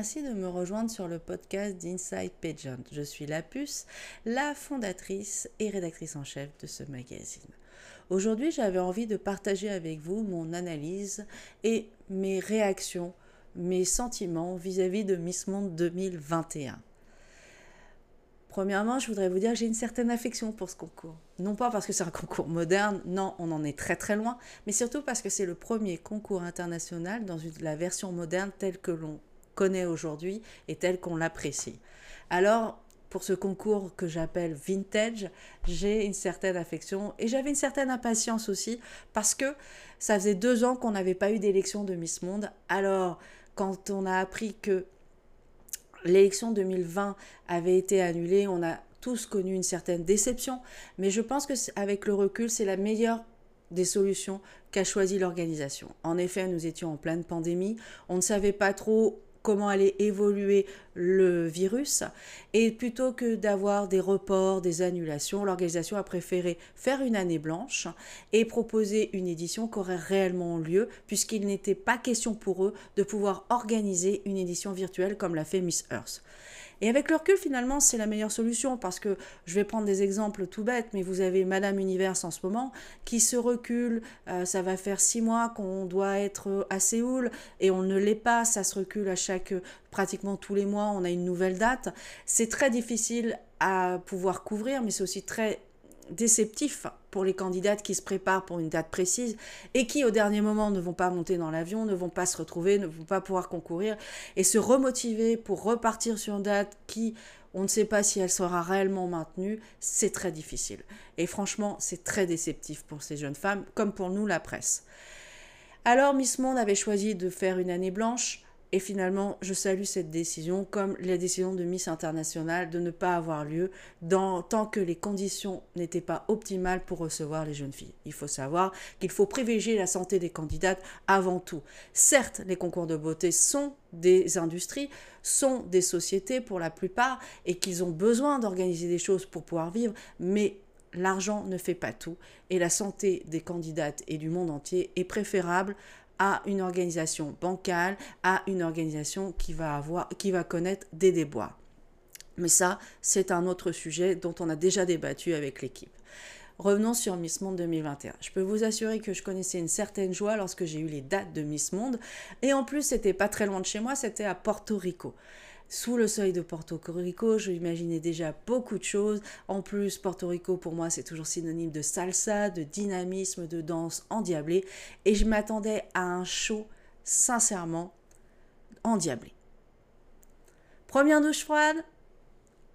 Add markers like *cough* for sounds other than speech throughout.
merci de me rejoindre sur le podcast d'Inside Pageant. Je suis la puce, la fondatrice et rédactrice en chef de ce magazine. Aujourd'hui, j'avais envie de partager avec vous mon analyse et mes réactions, mes sentiments vis-à-vis de Miss Monde 2021. Premièrement, je voudrais vous dire que j'ai une certaine affection pour ce concours. Non pas parce que c'est un concours moderne, non, on en est très très loin, mais surtout parce que c'est le premier concours international dans la version moderne telle que l'on connaît aujourd'hui et telle qu'on l'apprécie. Alors, pour ce concours que j'appelle vintage, j'ai une certaine affection et j'avais une certaine impatience aussi parce que ça faisait deux ans qu'on n'avait pas eu d'élection de Miss Monde. Alors, quand on a appris que l'élection 2020 avait été annulée, on a tous connu une certaine déception, mais je pense que avec le recul, c'est la meilleure des solutions qu'a choisi l'organisation. En effet, nous étions en pleine pandémie, on ne savait pas trop comment allait évoluer le virus. Et plutôt que d'avoir des reports, des annulations, l'organisation a préféré faire une année blanche et proposer une édition qui aurait réellement lieu, puisqu'il n'était pas question pour eux de pouvoir organiser une édition virtuelle comme l'a fait Miss Earth. Et avec le recul, finalement, c'est la meilleure solution parce que je vais prendre des exemples tout bêtes, mais vous avez Madame Univers en ce moment qui se recule. Euh, ça va faire six mois qu'on doit être à Séoul et on ne l'est pas. Ça se recule à chaque, pratiquement tous les mois, on a une nouvelle date. C'est très difficile à pouvoir couvrir, mais c'est aussi très déceptif pour les candidates qui se préparent pour une date précise et qui au dernier moment ne vont pas monter dans l'avion, ne vont pas se retrouver, ne vont pas pouvoir concourir et se remotiver pour repartir sur une date qui on ne sait pas si elle sera réellement maintenue, c'est très difficile. Et franchement, c'est très déceptif pour ces jeunes femmes, comme pour nous, la presse. Alors, Miss Monde avait choisi de faire une année blanche. Et finalement, je salue cette décision, comme la décision de Miss International de ne pas avoir lieu dans, tant que les conditions n'étaient pas optimales pour recevoir les jeunes filles. Il faut savoir qu'il faut privilégier la santé des candidates avant tout. Certes, les concours de beauté sont des industries, sont des sociétés pour la plupart, et qu'ils ont besoin d'organiser des choses pour pouvoir vivre, mais l'argent ne fait pas tout, et la santé des candidates et du monde entier est préférable à une organisation bancale, à une organisation qui va, avoir, qui va connaître des déboires. Mais ça, c'est un autre sujet dont on a déjà débattu avec l'équipe. Revenons sur Miss Monde 2021. Je peux vous assurer que je connaissais une certaine joie lorsque j'ai eu les dates de Miss Monde. Et en plus, c'était pas très loin de chez moi, c'était à Porto Rico. Sous le seuil de Porto Rico, je imaginais déjà beaucoup de choses. En plus, Porto Rico, pour moi, c'est toujours synonyme de salsa, de dynamisme, de danse endiablée. Et je m'attendais à un show, sincèrement, endiablé. Première douche froide,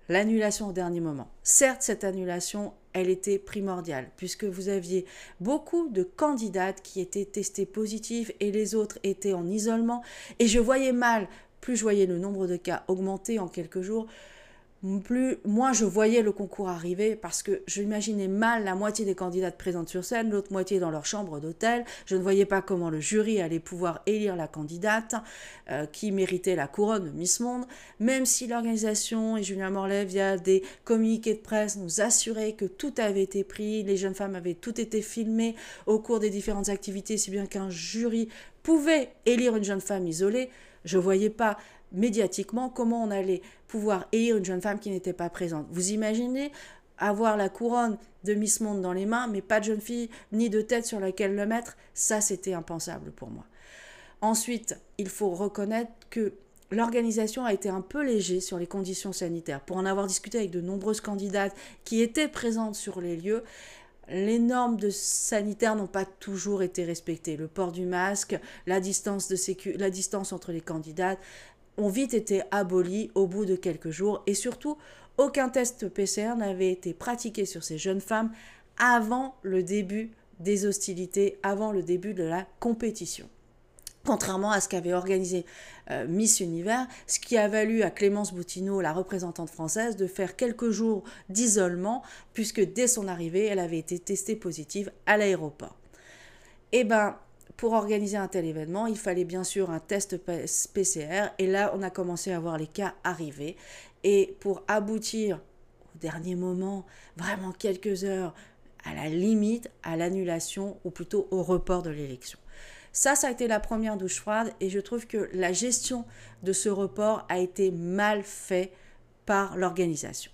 l'annulation au dernier moment. Certes, cette annulation, elle était primordiale, puisque vous aviez beaucoup de candidates qui étaient testées positives et les autres étaient en isolement. Et je voyais mal plus je voyais le nombre de cas augmenter en quelques jours, plus je voyais le concours arriver parce que j'imaginais mal la moitié des candidates présentes sur scène, l'autre moitié dans leur chambre d'hôtel. Je ne voyais pas comment le jury allait pouvoir élire la candidate euh, qui méritait la couronne Miss Monde, même si l'organisation et Julien Morlaix via des communiqués de presse nous assuraient que tout avait été pris, les jeunes femmes avaient tout été filmées au cours des différentes activités, si bien qu'un jury pouvait élire une jeune femme isolée. Je ne voyais pas médiatiquement comment on allait pouvoir élire une jeune femme qui n'était pas présente. Vous imaginez avoir la couronne de Miss Monde dans les mains, mais pas de jeune fille ni de tête sur laquelle le mettre, ça c'était impensable pour moi. Ensuite, il faut reconnaître que l'organisation a été un peu léger sur les conditions sanitaires. Pour en avoir discuté avec de nombreuses candidates qui étaient présentes sur les lieux, les normes sanitaires n'ont pas toujours été respectées. Le port du masque, la distance, la distance entre les candidates ont vite été abolies au bout de quelques jours et surtout, aucun test PCR n'avait été pratiqué sur ces jeunes femmes avant le début des hostilités, avant le début de la compétition contrairement à ce qu'avait organisé euh, Miss Univers, ce qui a valu à Clémence Boutineau, la représentante française, de faire quelques jours d'isolement, puisque dès son arrivée, elle avait été testée positive à l'aéroport. Eh bien, pour organiser un tel événement, il fallait bien sûr un test PCR, et là, on a commencé à voir les cas arriver. Et pour aboutir au dernier moment, vraiment quelques heures à la limite à l'annulation ou plutôt au report de l'élection. Ça, ça a été la première douche froide et je trouve que la gestion de ce report a été mal fait par l'organisation.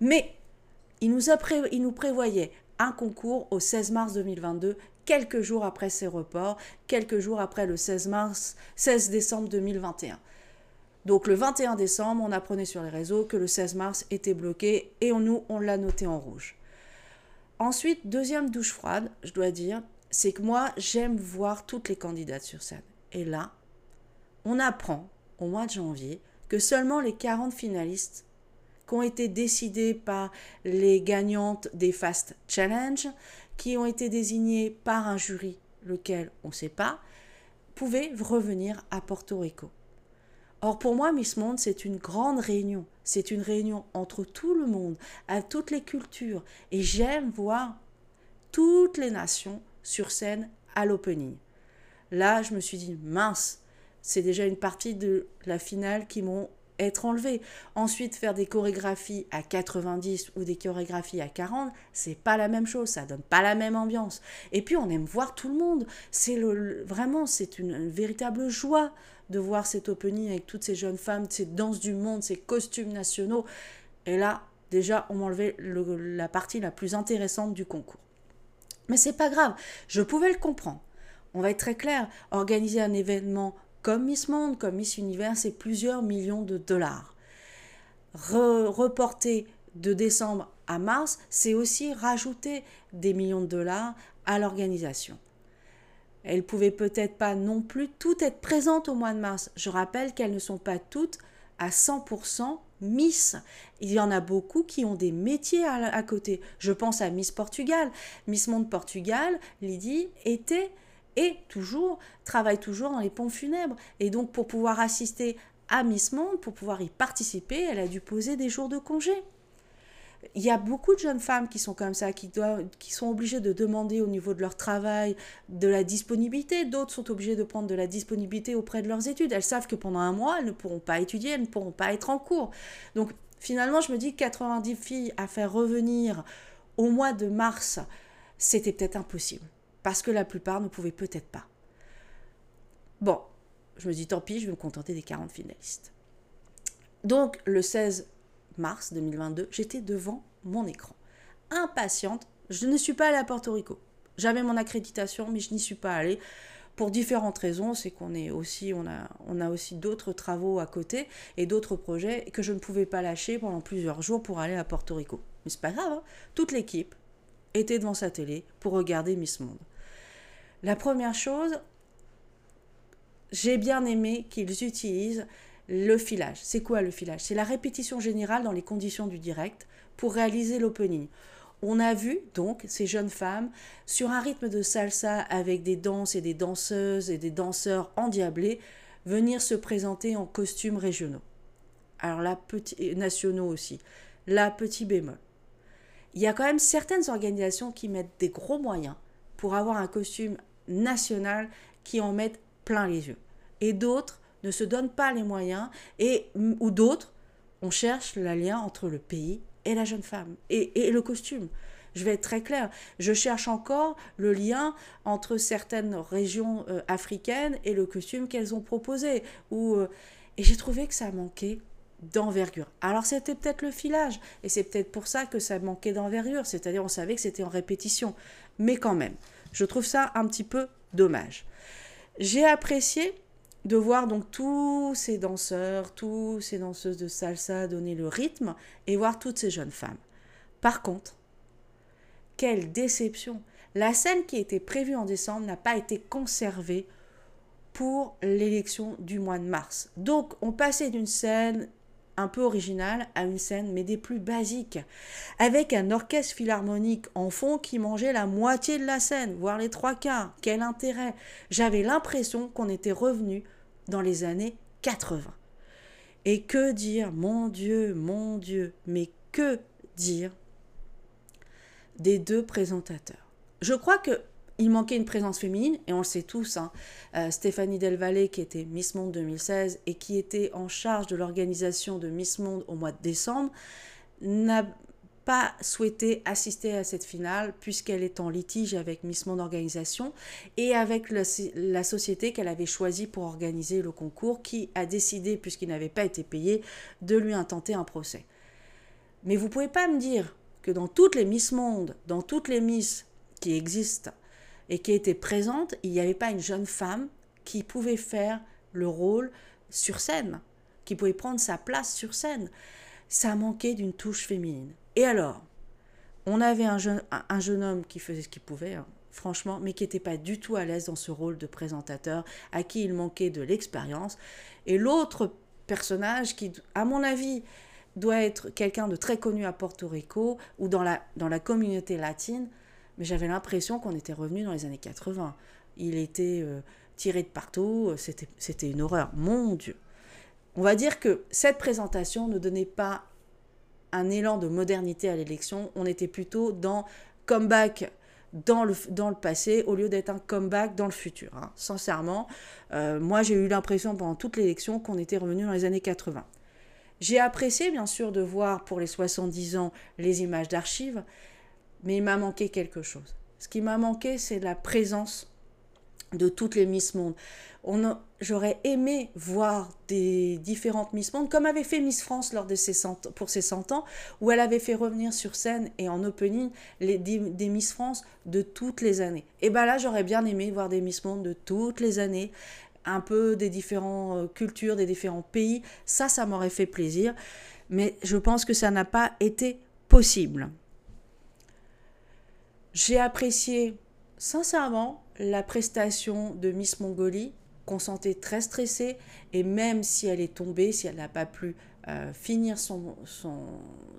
Mais il nous, a il nous prévoyait un concours au 16 mars 2022, quelques jours après ces reports, quelques jours après le 16 mars, 16 décembre 2021. Donc le 21 décembre, on apprenait sur les réseaux que le 16 mars était bloqué et on, nous, on l'a noté en rouge. Ensuite, deuxième douche froide, je dois dire, c'est que moi, j'aime voir toutes les candidates sur scène. Et là, on apprend au mois de janvier que seulement les 40 finalistes qui ont été décidés par les gagnantes des Fast Challenge, qui ont été désignées par un jury, lequel on ne sait pas, pouvaient revenir à Porto Rico. Or, pour moi, Miss Monde, c'est une grande réunion. C'est une réunion entre tout le monde, à toutes les cultures. Et j'aime voir toutes les nations sur scène à l'opening. Là, je me suis dit, mince, c'est déjà une partie de la finale qui m'ont être enlevé. Ensuite, faire des chorégraphies à 90 ou des chorégraphies à 40, c'est pas la même chose, ça donne pas la même ambiance. Et puis, on aime voir tout le monde. C'est le, vraiment, c'est une, véritable joie de voir cet opening avec toutes ces jeunes femmes, ces danses du monde, ces costumes nationaux. Et là, déjà, on m'enlevait la partie la plus intéressante du concours. Mais c'est pas grave, je pouvais le comprendre. On va être très clair, organiser un événement comme Miss Monde, comme Miss Univers, c'est plusieurs millions de dollars. reporter de décembre à mars, c'est aussi rajouter des millions de dollars à l'organisation. Elles pouvaient peut-être pas non plus toutes être présentes au mois de mars. Je rappelle qu'elles ne sont pas toutes à 100% Miss. Il y en a beaucoup qui ont des métiers à, côté. Je pense à Miss Portugal. Miss Monde Portugal, Lydie, était et toujours, travaille toujours dans les pompes funèbres. Et donc, pour pouvoir assister à Miss Monde, pour pouvoir y participer, elle a dû poser des jours de congé. Il y a beaucoup de jeunes femmes qui sont comme ça, qui, doivent, qui sont obligées de demander au niveau de leur travail de la disponibilité. D'autres sont obligées de prendre de la disponibilité auprès de leurs études. Elles savent que pendant un mois, elles ne pourront pas étudier, elles ne pourront pas être en cours. Donc finalement, je me dis que 90 filles à faire revenir au mois de mars, c'était peut-être impossible parce que la plupart ne pouvaient peut-être pas. Bon, je me dis tant pis, je vais me contenter des 40 finalistes. Donc le 16 mars 2022, j'étais devant mon écran, impatiente. Je ne suis pas allée à Porto Rico. J'avais mon accréditation, mais je n'y suis pas allée pour différentes raisons. C'est qu'on est aussi, on a, on a aussi d'autres travaux à côté et d'autres projets que je ne pouvais pas lâcher pendant plusieurs jours pour aller à Porto Rico. Mais c'est pas grave, hein. toute l'équipe était devant sa télé pour regarder Miss Monde. La première chose, j'ai bien aimé qu'ils utilisent le filage. C'est quoi le filage? C'est la répétition générale dans les conditions du direct pour réaliser l'opening. On a vu donc ces jeunes femmes sur un rythme de salsa avec des danses et des danseuses et des danseurs endiablés venir se présenter en costumes régionaux. Alors là, petit, nationaux aussi. Là, petit bémol il y a quand même certaines organisations qui mettent des gros moyens pour avoir un costume national qui en mettent plein les yeux. Et d'autres ne se donnent pas les moyens, et, ou d'autres, on cherche le lien entre le pays et la jeune femme, et, le costume. Je vais être très clair, je cherche encore le lien entre certaines régions euh, africaines et le costume qu'elles ont proposé. Ou, euh, et j'ai trouvé que ça manquait d'envergure. Alors c'était peut-être le filage, et c'est peut-être pour ça que ça manquait d'envergure, c'est-à-dire on savait que c'était en répétition. Mais quand même, je trouve ça un petit peu dommage. J'ai apprécié de voir donc tous ces danseurs, tous ces danseuses de salsa donner le rythme et voir toutes ces jeunes femmes. Par contre, quelle déception La scène qui était prévue en décembre n'a pas été conservée pour l'élection du mois de mars. Donc on passait d'une scène un peu original à une scène, mais des plus basiques, avec un orchestre philharmonique en fond qui mangeait la moitié de la scène, voire les trois quarts. Quel intérêt J'avais l'impression qu'on était revenu dans les années 80. Et que dire, mon Dieu, mon Dieu, mais que dire des deux présentateurs? Je crois que il manquait une présence féminine, et on le sait tous. Hein. Euh, Stéphanie Del Valle, qui était Miss Monde 2016 et qui était en charge de l'organisation de Miss Monde au mois de décembre, n'a pas souhaité assister à cette finale puisqu'elle est en litige avec Miss Monde Organisation et avec la société qu'elle avait choisie pour organiser le concours qui a décidé, puisqu'il n'avait pas été payé, de lui intenter un procès. Mais vous pouvez pas me dire que dans toutes les Miss Monde, dans toutes les Miss qui existent et qui étaient présentes, il n'y avait pas une jeune femme qui pouvait faire le rôle sur scène, qui pouvait prendre sa place sur scène. Ça manquait d'une touche féminine. Et alors, on avait un jeune, un jeune homme qui faisait ce qu'il pouvait, hein, franchement, mais qui n'était pas du tout à l'aise dans ce rôle de présentateur, à qui il manquait de l'expérience. Et l'autre personnage qui, à mon avis, doit être quelqu'un de très connu à Porto Rico ou dans la, dans la communauté latine, mais j'avais l'impression qu'on était revenu dans les années 80. Il était euh, tiré de partout, c'était une horreur. Mon Dieu. On va dire que cette présentation ne donnait pas un élan de modernité à l'élection, on était plutôt dans comeback dans le, dans le passé au lieu d'être un comeback dans le futur. Hein. Sincèrement, euh, moi j'ai eu l'impression pendant toute l'élection qu'on était revenu dans les années 80. J'ai apprécié bien sûr de voir pour les 70 ans les images d'archives, mais il m'a manqué quelque chose. Ce qui m'a manqué, c'est la présence de toutes les Miss Monde. J'aurais aimé voir des différentes Miss Monde, comme avait fait Miss France lors de pour ses 100 ans, où elle avait fait revenir sur scène et en opening les, des, Miss France de toutes les années. Et bien là, j'aurais bien aimé voir des Miss Monde de toutes les années, un peu des différentes euh, cultures, des différents pays. Ça, ça m'aurait fait plaisir. Mais je pense que ça n'a pas été possible. J'ai apprécié sincèrement la prestation de Miss Mongolie, qu'on sentait très stressée, et même si elle est tombée, si elle n'a pas pu euh, finir son,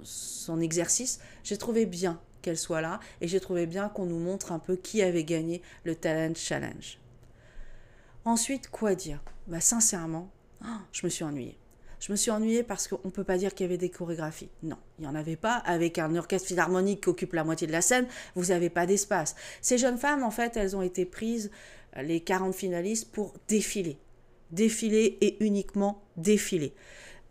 son, exercice, j'ai trouvé bien qu'elle soit là, et j'ai trouvé bien qu'on nous montre un peu qui avait gagné le Talent Challenge. Ensuite, quoi dire? Bah, Sincèrement, je me suis ennuyée. Je me suis ennuyée parce qu'on ne peut pas dire qu'il y avait des chorégraphies. Non, il n'y en avait pas. Avec un orchestre philharmonique qui occupe la moitié de la scène, vous n'avez pas d'espace. Ces jeunes femmes, en fait, elles ont été prises, les 40 finalistes, pour défiler. Défiler et uniquement défiler.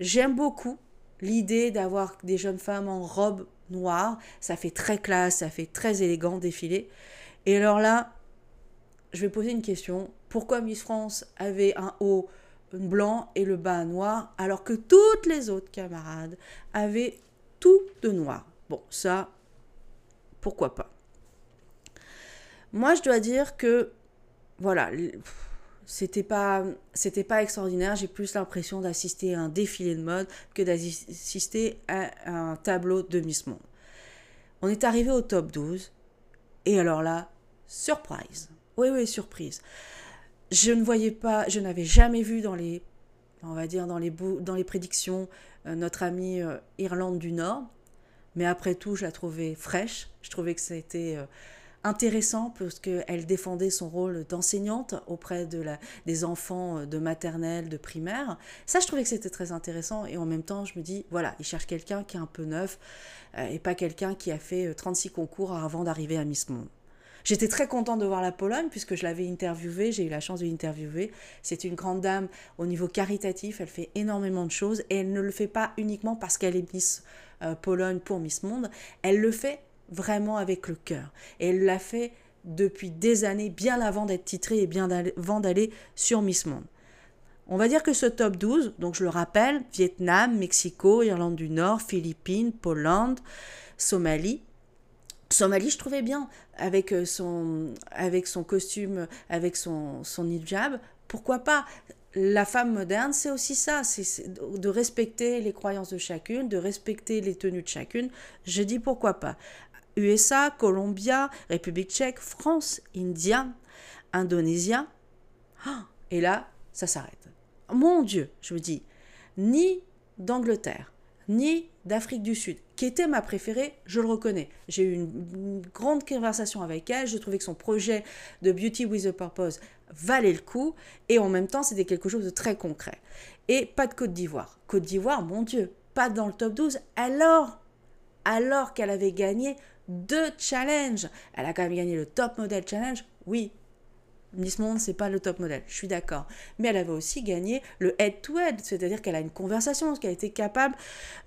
J'aime beaucoup l'idée d'avoir des jeunes femmes en robe noire. Ça fait très classe, ça fait très élégant défiler. Et alors là, je vais poser une question. Pourquoi Miss France avait un haut blanc et le bas noir, alors que toutes les autres camarades avaient tout de noir? Bon, ça, pourquoi pas? Moi, je dois dire que, voilà, c'était pas, c'était pas extraordinaire. J'ai plus l'impression d'assister à un défilé de mode que d'assister à un tableau de Miss Monde. On est arrivé au top 12, et alors là, surprise. Oui, oui, surprise je ne voyais pas, je n'avais jamais vu dans les, on va dire dans les, dans les prédictions, euh, notre amie euh, Irlande du Nord. Mais après tout, je la trouvais fraîche. Je trouvais que c'était euh, intéressant parce qu'elle défendait son rôle d'enseignante auprès de la, des enfants de maternelle, de primaire. Ça, je trouvais que c'était très intéressant. Et en même temps, je me dis, voilà, il cherche quelqu'un qui est un peu neuf et pas quelqu'un qui a fait 36 concours avant d'arriver à Miss Monde. J'étais très contente de voir la Pologne puisque je l'avais interviewée, j'ai eu la chance de l'interviewer. C'est une grande dame au niveau caritatif, elle fait énormément de choses et elle ne le fait pas uniquement parce qu'elle est Miss euh, Pologne pour Miss Monde, elle le fait vraiment avec le cœur. Et elle l'a fait depuis des années, bien avant d'être titrée et bien avant d'aller sur Miss Monde. On va dire que ce top 12, donc je le rappelle, Vietnam, Mexico, Irlande du Nord, Philippines, Pologne, Somalie, Somalie, je trouvais bien, avec euh, son, avec son costume, avec son, son hijab. Pourquoi pas? La femme moderne, c'est aussi ça, c'est de respecter les croyances de chacune, de respecter les tenues de chacune. Je dis pourquoi pas. USA, Colombia, République tchèque, France, India, Indonésia. Ah, et là, ça s'arrête. Mon Dieu, je me dis, ni d'Angleterre, ni d'Afrique du Sud, qui était ma préférée, je le reconnais. J'ai eu une, grande conversation avec elle, je trouvais que son projet de Beauty with a Purpose valait le coup, et en même temps, c'était quelque chose de très concret. Et pas de Côte d'Ivoire. Côte d'Ivoire, mon Dieu, pas dans le top 12, alors, alors qu'elle avait gagné deux challenges. Elle a quand même gagné le Top Model Challenge, oui, Miss Monde, c'est pas le top modèle, je suis d'accord. Mais elle avait aussi gagné le head-to-head, c'est-à-dire qu'elle a une conversation, qu'elle a été capable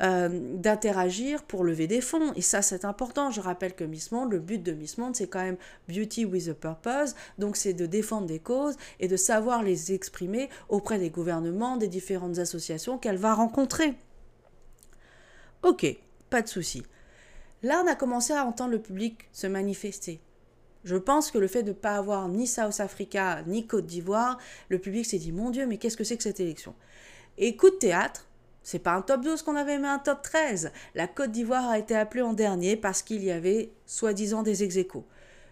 euh, d'interagir pour lever des fonds. Et ça, c'est important. Je rappelle que Miss Monde, le but de Miss Monde, c'est quand même beauty with a purpose. Donc, c'est de défendre des causes et de savoir les exprimer auprès des gouvernements, des différentes associations qu'elle va rencontrer. Ok, pas de souci. Là, on a commencé à entendre le public se manifester. Je pense que le fait de ne pas avoir ni South Africa ni Côte d'Ivoire, le public s'est dit Mon Dieu, mais qu'est-ce que c'est que cette élection? Et coup de théâtre, c'est pas un top 12 qu'on avait, mais un top 13. La Côte d'Ivoire a été appelée en dernier parce qu'il y avait soi-disant des ex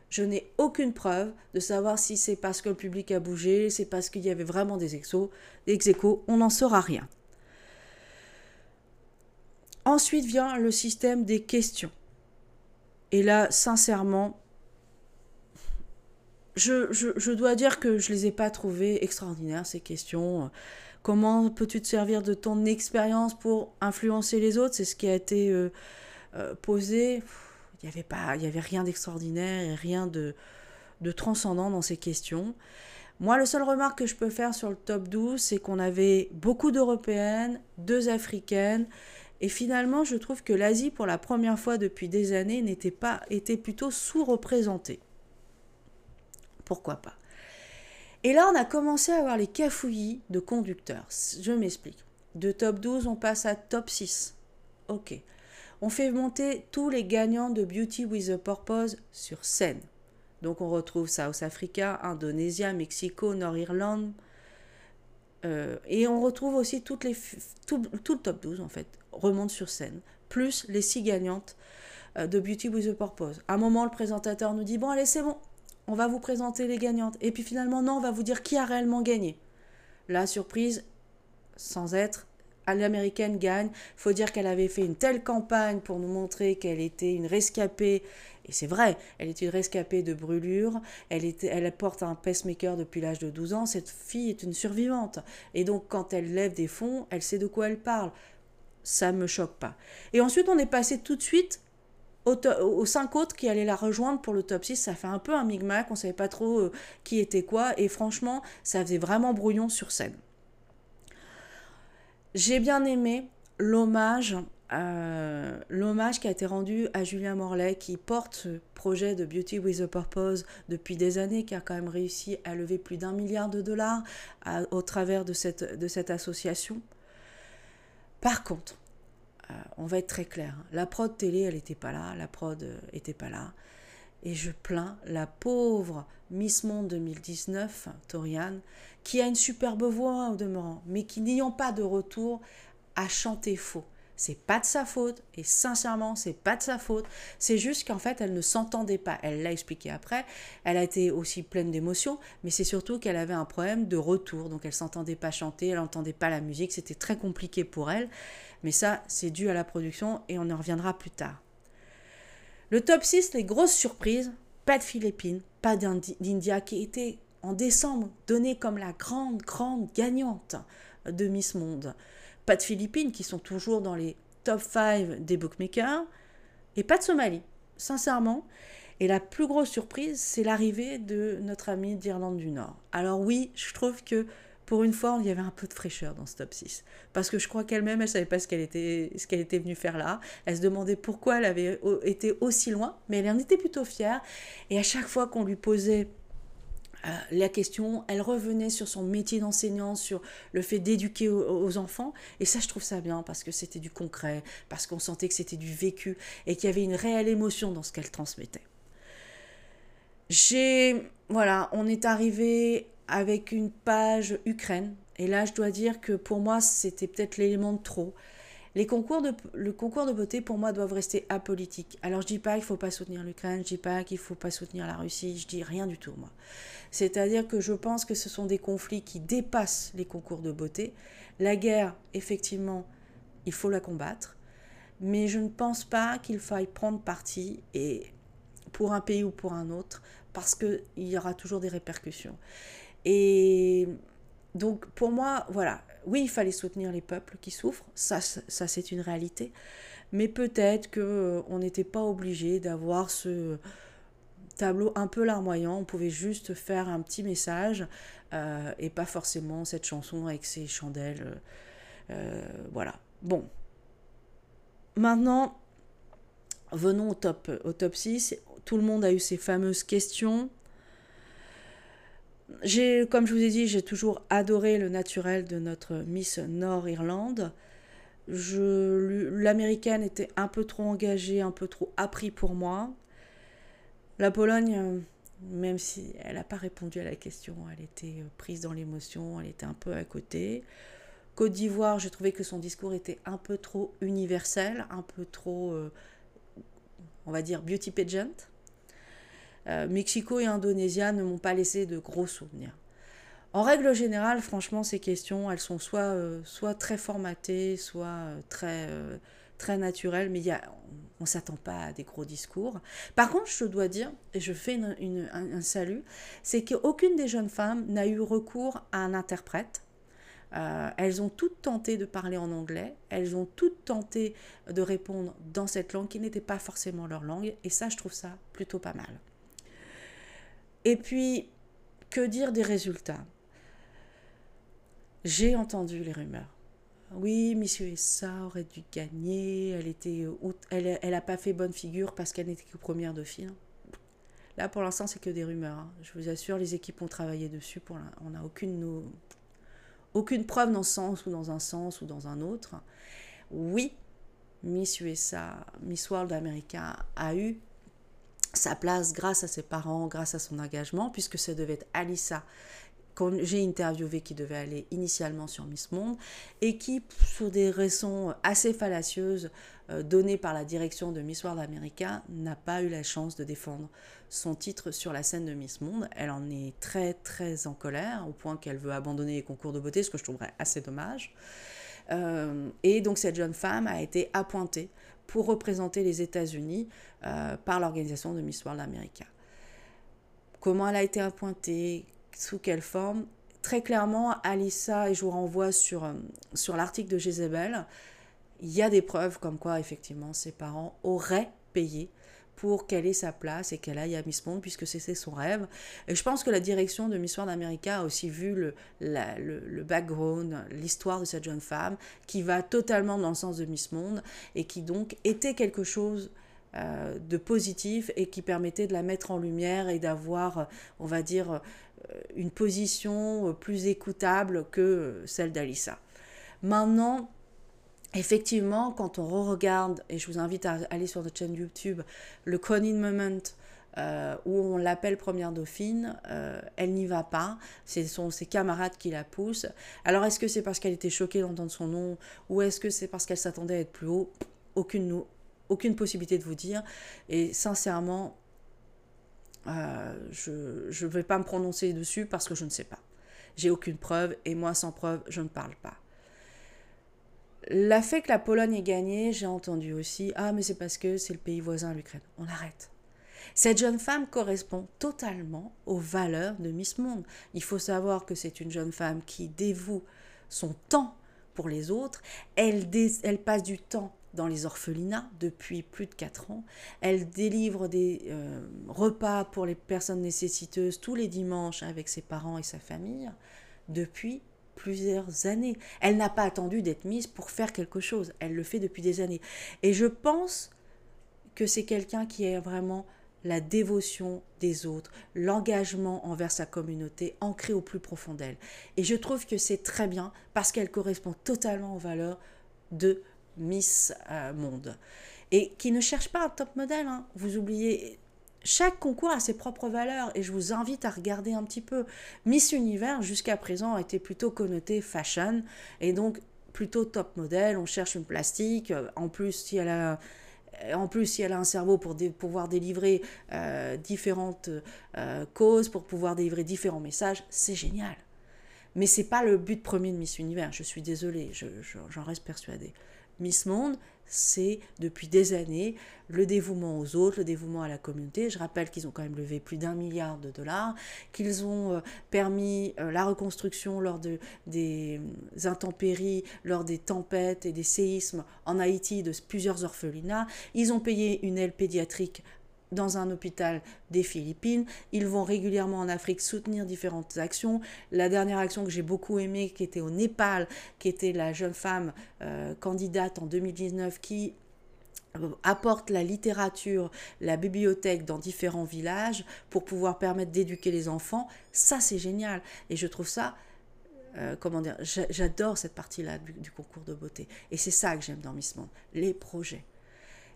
Je n'ai aucune preuve de savoir si c'est parce que le public a bougé, c'est parce qu'il y avait vraiment des exos, des on n'en saura rien. Ensuite vient le système des questions. Et là, sincèrement, je, dois dire que je ne les ai pas trouvées extraordinaires, ces questions. Comment peux-tu te servir de ton expérience pour influencer les autres? C'est ce qui a été euh, euh, posé. Il n'y avait, pas, y avait rien d'extraordinaire et rien de, de transcendant dans ces questions. Moi, le seul remarque que je peux faire sur le top 12, c'est qu'on avait beaucoup d'Européennes, deux Africaines, et finalement, je trouve que l'Asie, pour la première fois depuis des années, n'était pas, était plutôt sous-représentée pourquoi pas? Et là, on a commencé à avoir les cafouillis de conducteurs. Je m'explique. De top 12, on passe à top 6. Ok. On fait monter tous les gagnants de Beauty with a Purpose sur scène. Donc on retrouve South Africa, Indonésia, Mexico, Nord-Irlande. Euh, et on retrouve aussi tout, le top 12 en fait, remonte sur scène. Plus les six gagnantes euh, de Beauty with a Purpose. À un moment, le présentateur nous dit, bon allez c'est bon, on va vous présenter les gagnantes. Et puis finalement, non, on va vous dire qui a réellement gagné. La surprise, sans être, l'américaine gagne. Faut dire qu'elle avait fait une telle campagne pour nous montrer qu'elle était une rescapée. Et c'est vrai, elle est une rescapée de brûlure. Elle, était, elle porte un pacemaker depuis l'âge de 12 ans. Cette fille est une survivante. Et donc, quand elle lève des fonds, elle sait de quoi elle parle. Ça me choque pas. Et ensuite, on est passé tout de suite aux, cinq autres qui allaient la rejoindre pour le top 6, ça fait un peu un micmac, on savait pas trop euh, qui était quoi, et franchement, ça faisait vraiment brouillon sur scène. J'ai bien aimé l'hommage euh, l'hommage qui a été rendu à Julien Morlaix, qui porte ce projet de Beauty with a Purpose depuis des années, qui a quand même réussi à lever plus d'un milliard de dollars au travers de cette, de cette association. Par contre, euh, on va être très clair. Hein. La prod télé, elle n'était pas là. La prod n'était euh, pas là. Et je plains la pauvre Miss Monde 2019, Toriane, qui a une superbe voix au demeurant, mais qui n'ayant pas de retour, a chanté faux. C'est pas de sa faute, et sincèrement, c'est pas de sa faute. C'est juste qu'en fait, elle ne s'entendait pas. Elle l'a expliqué après. Elle a été aussi pleine d'émotions, mais c'est surtout qu'elle avait un problème de retour. Donc, elle s'entendait pas chanter, elle n'entendait pas la musique. C'était très compliqué pour elle. Mais ça, c'est dû à la production et on en reviendra plus tard. Le top 6, les grosses surprises, pas de Philippines, pas d'India qui était en décembre donnée comme la grande, grande gagnante de Miss Monde. Pas de Philippines qui sont toujours dans les top 5 des bookmakers. Et pas de Somalie, sincèrement. Et la plus grosse surprise, c'est l'arrivée de notre amie d'Irlande du Nord. Alors oui, je trouve que pour une fois, il y avait un peu de fraîcheur dans ce top 6. Parce que je crois qu'elle-même, elle savait pas ce qu'elle était, ce qu'elle était venue faire là. Elle se demandait pourquoi elle avait été aussi loin, mais elle en était plutôt fière. Et à chaque fois qu'on lui posait euh, la question, elle revenait sur son métier d'enseignant, sur le fait d'éduquer aux, enfants. Et ça, je trouve ça bien parce que c'était du concret, parce qu'on sentait que c'était du vécu et qu'il y avait une réelle émotion dans ce qu'elle transmettait. J'ai. Voilà, on est arrivé avec une page Ukraine. Et là, je dois dire que pour moi, c'était peut-être l'élément de trop. Les concours de, le concours de beauté, pour moi, doivent rester apolitiques. Alors, je dis pas qu'il faut pas soutenir l'Ukraine, je dis pas qu'il faut pas soutenir la Russie, je dis rien du tout, moi. C'est-à-dire que je pense que ce sont des conflits qui dépassent les concours de beauté. La guerre, effectivement, il faut la combattre, mais je ne pense pas qu'il faille prendre parti et pour un pays ou pour un autre, parce qu'il y aura toujours des répercussions. Et donc pour moi, voilà, oui, il fallait soutenir les peuples qui souffrent, ça, ça c'est une réalité, mais peut-être qu'on euh, n'était pas obligé d'avoir ce, tableau un peu larmoyant. On pouvait juste faire un petit message euh, et pas forcément cette chanson avec ses chandelles. Euh, voilà. Bon. Maintenant, venons au top, au top 6. Tout le monde a eu ses fameuses questions. J'ai, comme je vous ai dit, j'ai toujours adoré le naturel de notre Miss Nord-Irlande. l'américaine était un peu trop engagée, un peu trop appris pour moi. La Pologne, euh, même si elle n'a pas répondu à la question, elle était euh, prise dans l'émotion, elle était un peu à côté. Côte d'Ivoire, j'ai trouvé que son discours était un peu trop universel, un peu trop, euh, on va dire, beauty pageant. Mexico et Indonésia ne m'ont pas laissé de gros souvenirs. En règle générale, franchement, ces questions, elles sont soit, soit très formatées, soit très très naturel, mais y a, on ne s'attend pas à des gros discours. Par contre, je dois dire, et je fais une, un, salut, c'est qu'aucune des jeunes femmes n'a eu recours à un interprète. Euh, elles ont toutes tenté de parler en anglais, elles ont toutes tenté de répondre dans cette langue qui n'était pas forcément leur langue, et ça, je trouve ça plutôt pas mal. Et puis, que dire des résultats? J'ai entendu les rumeurs oui, Miss USA aurait dû gagner, elle était elle, elle a pas fait bonne figure parce qu'elle n'était que première dauphine. Là, pour l'instant, c'est que des rumeurs. Hein. Je vous assure, les équipes ont travaillé dessus. On n'a aucune, aucune preuve dans ce sens ou dans un sens ou dans un autre. Oui, Miss USA, Miss World America a eu sa place grâce à ses parents, grâce à son engagement, puisque ça devait être Alissa j'ai interviewé qui devait aller initialement sur Miss Monde et qui, pour des raisons assez fallacieuses euh, données par la direction de Miss World America, n'a pas eu la chance de défendre son titre sur la scène de Miss Monde. Elle en est très très en colère au point qu'elle veut abandonner les concours de beauté, ce que je trouverais assez dommage. Euh, et donc cette jeune femme a été appointée pour représenter les États-Unis euh, par l'organisation de Miss World America. Comment elle a été appointée sous quelle forme? Très clairement, Alissa, et je vous renvoie sur, euh, sur l'article de Jezebel, il y a des preuves comme quoi, effectivement, ses parents auraient payé pour qu'elle ait sa place et qu'elle aille à Miss Monde, puisque c'était son rêve. Et je pense que la direction de Miss World America a aussi vu le, le, background, l'histoire de cette jeune femme, qui va totalement dans le sens de Miss Monde, et qui donc était quelque chose euh, de positif et qui permettait de la mettre en lumière et d'avoir, on va dire, euh, une position euh, plus écoutable que celle d'Alissa. Maintenant, effectivement, quand on regarde, et je vous invite à aller sur notre chaîne YouTube, le Conin Moment, euh, où on l'appelle première dauphine, elle n'y va pas. Ce sont ses camarades qui la poussent. Alors est-ce que c'est parce qu'elle était choquée d'entendre son nom, ou est-ce que c'est parce qu'elle s'attendait à être plus haut? Aucune, aucune possibilité de vous dire. Et sincèrement, euh, je ne vais pas me prononcer dessus parce que je ne sais pas. J'ai aucune preuve et moi sans preuve, je ne parle pas. La fait que la Pologne ait gagné, j'ai entendu aussi Ah, mais c'est parce que c'est le pays voisin, l'Ukraine. On arrête. Cette jeune femme correspond totalement aux valeurs de Miss Monde. Il faut savoir que c'est une jeune femme qui dévoue son temps pour les autres. Elle, passe du temps dans les orphelinats depuis plus de 4 ans. Elle délivre des euh, repas pour les personnes nécessiteuses tous les dimanches avec ses parents et sa famille depuis plusieurs années. Elle n'a pas attendu d'être mise pour faire quelque chose. Elle le fait depuis des années. Et je pense que c'est quelqu'un qui a vraiment la dévotion des autres, l'engagement envers sa communauté ancré au plus profond d'elle. Et je trouve que c'est très bien parce qu'elle correspond totalement aux valeurs de Miss euh, Monde. Et qui ne cherche pas un top modèle. Hein. Vous oubliez, chaque concours a ses propres valeurs et je vous invite à regarder un petit peu. Miss Univers, jusqu'à présent, a été plutôt connoté fashion et donc plutôt top modèle. On cherche une plastique. En plus, si elle a. En plus, si elle a un cerveau pour pouvoir délivrer euh, différentes euh, causes, pour pouvoir délivrer différents messages, c'est génial. Mais c'est pas le but premier de Miss Univers. Je suis désolée, j'en reste persuadée. Miss Monde, c'est depuis des années le dévouement aux autres, le dévouement à la communauté. Je rappelle qu'ils ont quand même levé plus d'un milliard de dollars, qu'ils ont euh, permis euh, la reconstruction lors de, des intempéries, lors des tempêtes et des séismes en Haïti de plusieurs orphelinats. Ils ont payé une aile pédiatrique dans un hôpital des Philippines. Ils vont régulièrement en Afrique soutenir différentes actions. La dernière action que j'ai beaucoup aimée, qui était au Népal, qui était la jeune femme euh, candidate en 2019 qui euh, apporte la littérature, la bibliothèque dans différents villages pour pouvoir permettre d'éduquer les enfants, ça c'est génial. Et je trouve ça, euh, comment dire, j'adore cette partie-là du, du, concours de beauté. Et c'est ça que j'aime dans Miss Monde, les projets.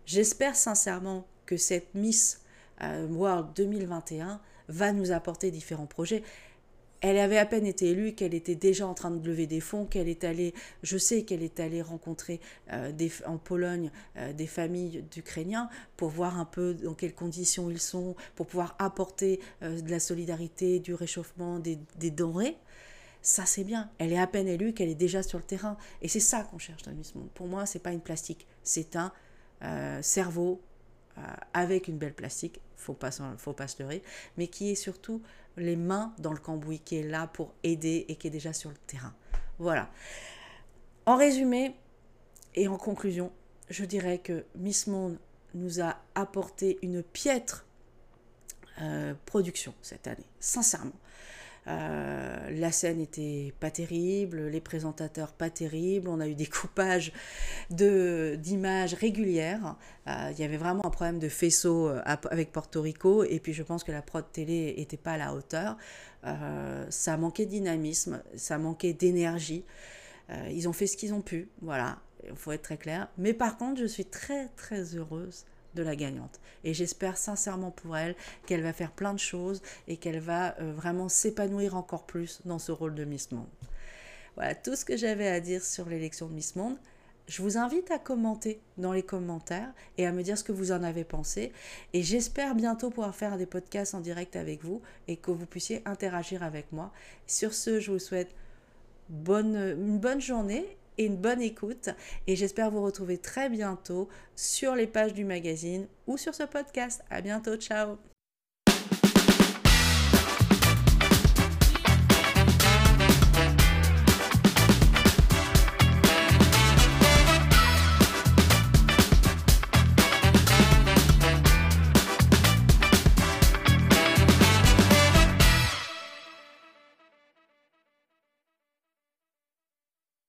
J'espère sincèrement que cette Miss euh, World 2021 va nous apporter différents projets. Elle avait à peine été élue qu'elle était déjà en train de lever des fonds, qu'elle est allée, je sais qu'elle est allée rencontrer euh, en Pologne euh, des familles d'Ukrainiens pour voir un peu dans quelles conditions ils sont, pour pouvoir apporter de la solidarité, du réchauffement, des, des denrées. Ça, c'est bien. Elle est à peine élue qu'elle est déjà sur le terrain. Et c'est ça qu'on cherche dans Miss Monde. Pour moi, c'est pas une plastique. C'est un cerveau euh, avec une belle plastique, faut pas faut pas se leurrer, mais qui est surtout les mains dans le cambouis, qui est là pour aider et qui est déjà sur le terrain. Voilà. En résumé et en conclusion, je dirais que Miss Monde nous a apporté une piètre euh, production cette année, sincèrement. Euh, la scène était pas terrible, les présentateurs pas terribles, on a eu des *laughs* coupages de, d'images régulières. Euh, il y avait vraiment un problème de faisceau euh, avec Porto Rico et puis je pense que la prod télé était pas à la hauteur. ça manquait de dynamisme, ça manquait d'énergie. ils ont fait ce qu'ils ont pu, voilà, il faut être très clair. Mais par contre, je suis très très heureuse de la gagnante. Et j'espère sincèrement pour elle qu'elle va faire plein de choses et qu'elle va euh, vraiment s'épanouir encore plus dans ce rôle de Miss Monde. Voilà tout ce que j'avais à dire sur l'élection de Miss Monde. Je vous invite à commenter dans les commentaires et à me dire ce que vous en avez pensé. Et j'espère bientôt pouvoir faire des podcasts en direct avec vous et que vous puissiez interagir avec moi. Sur ce, je vous souhaite bonne, une bonne journée et une bonne écoute. Et j'espère vous retrouver très bientôt sur les pages du magazine ou sur ce podcast. À bientôt, ciao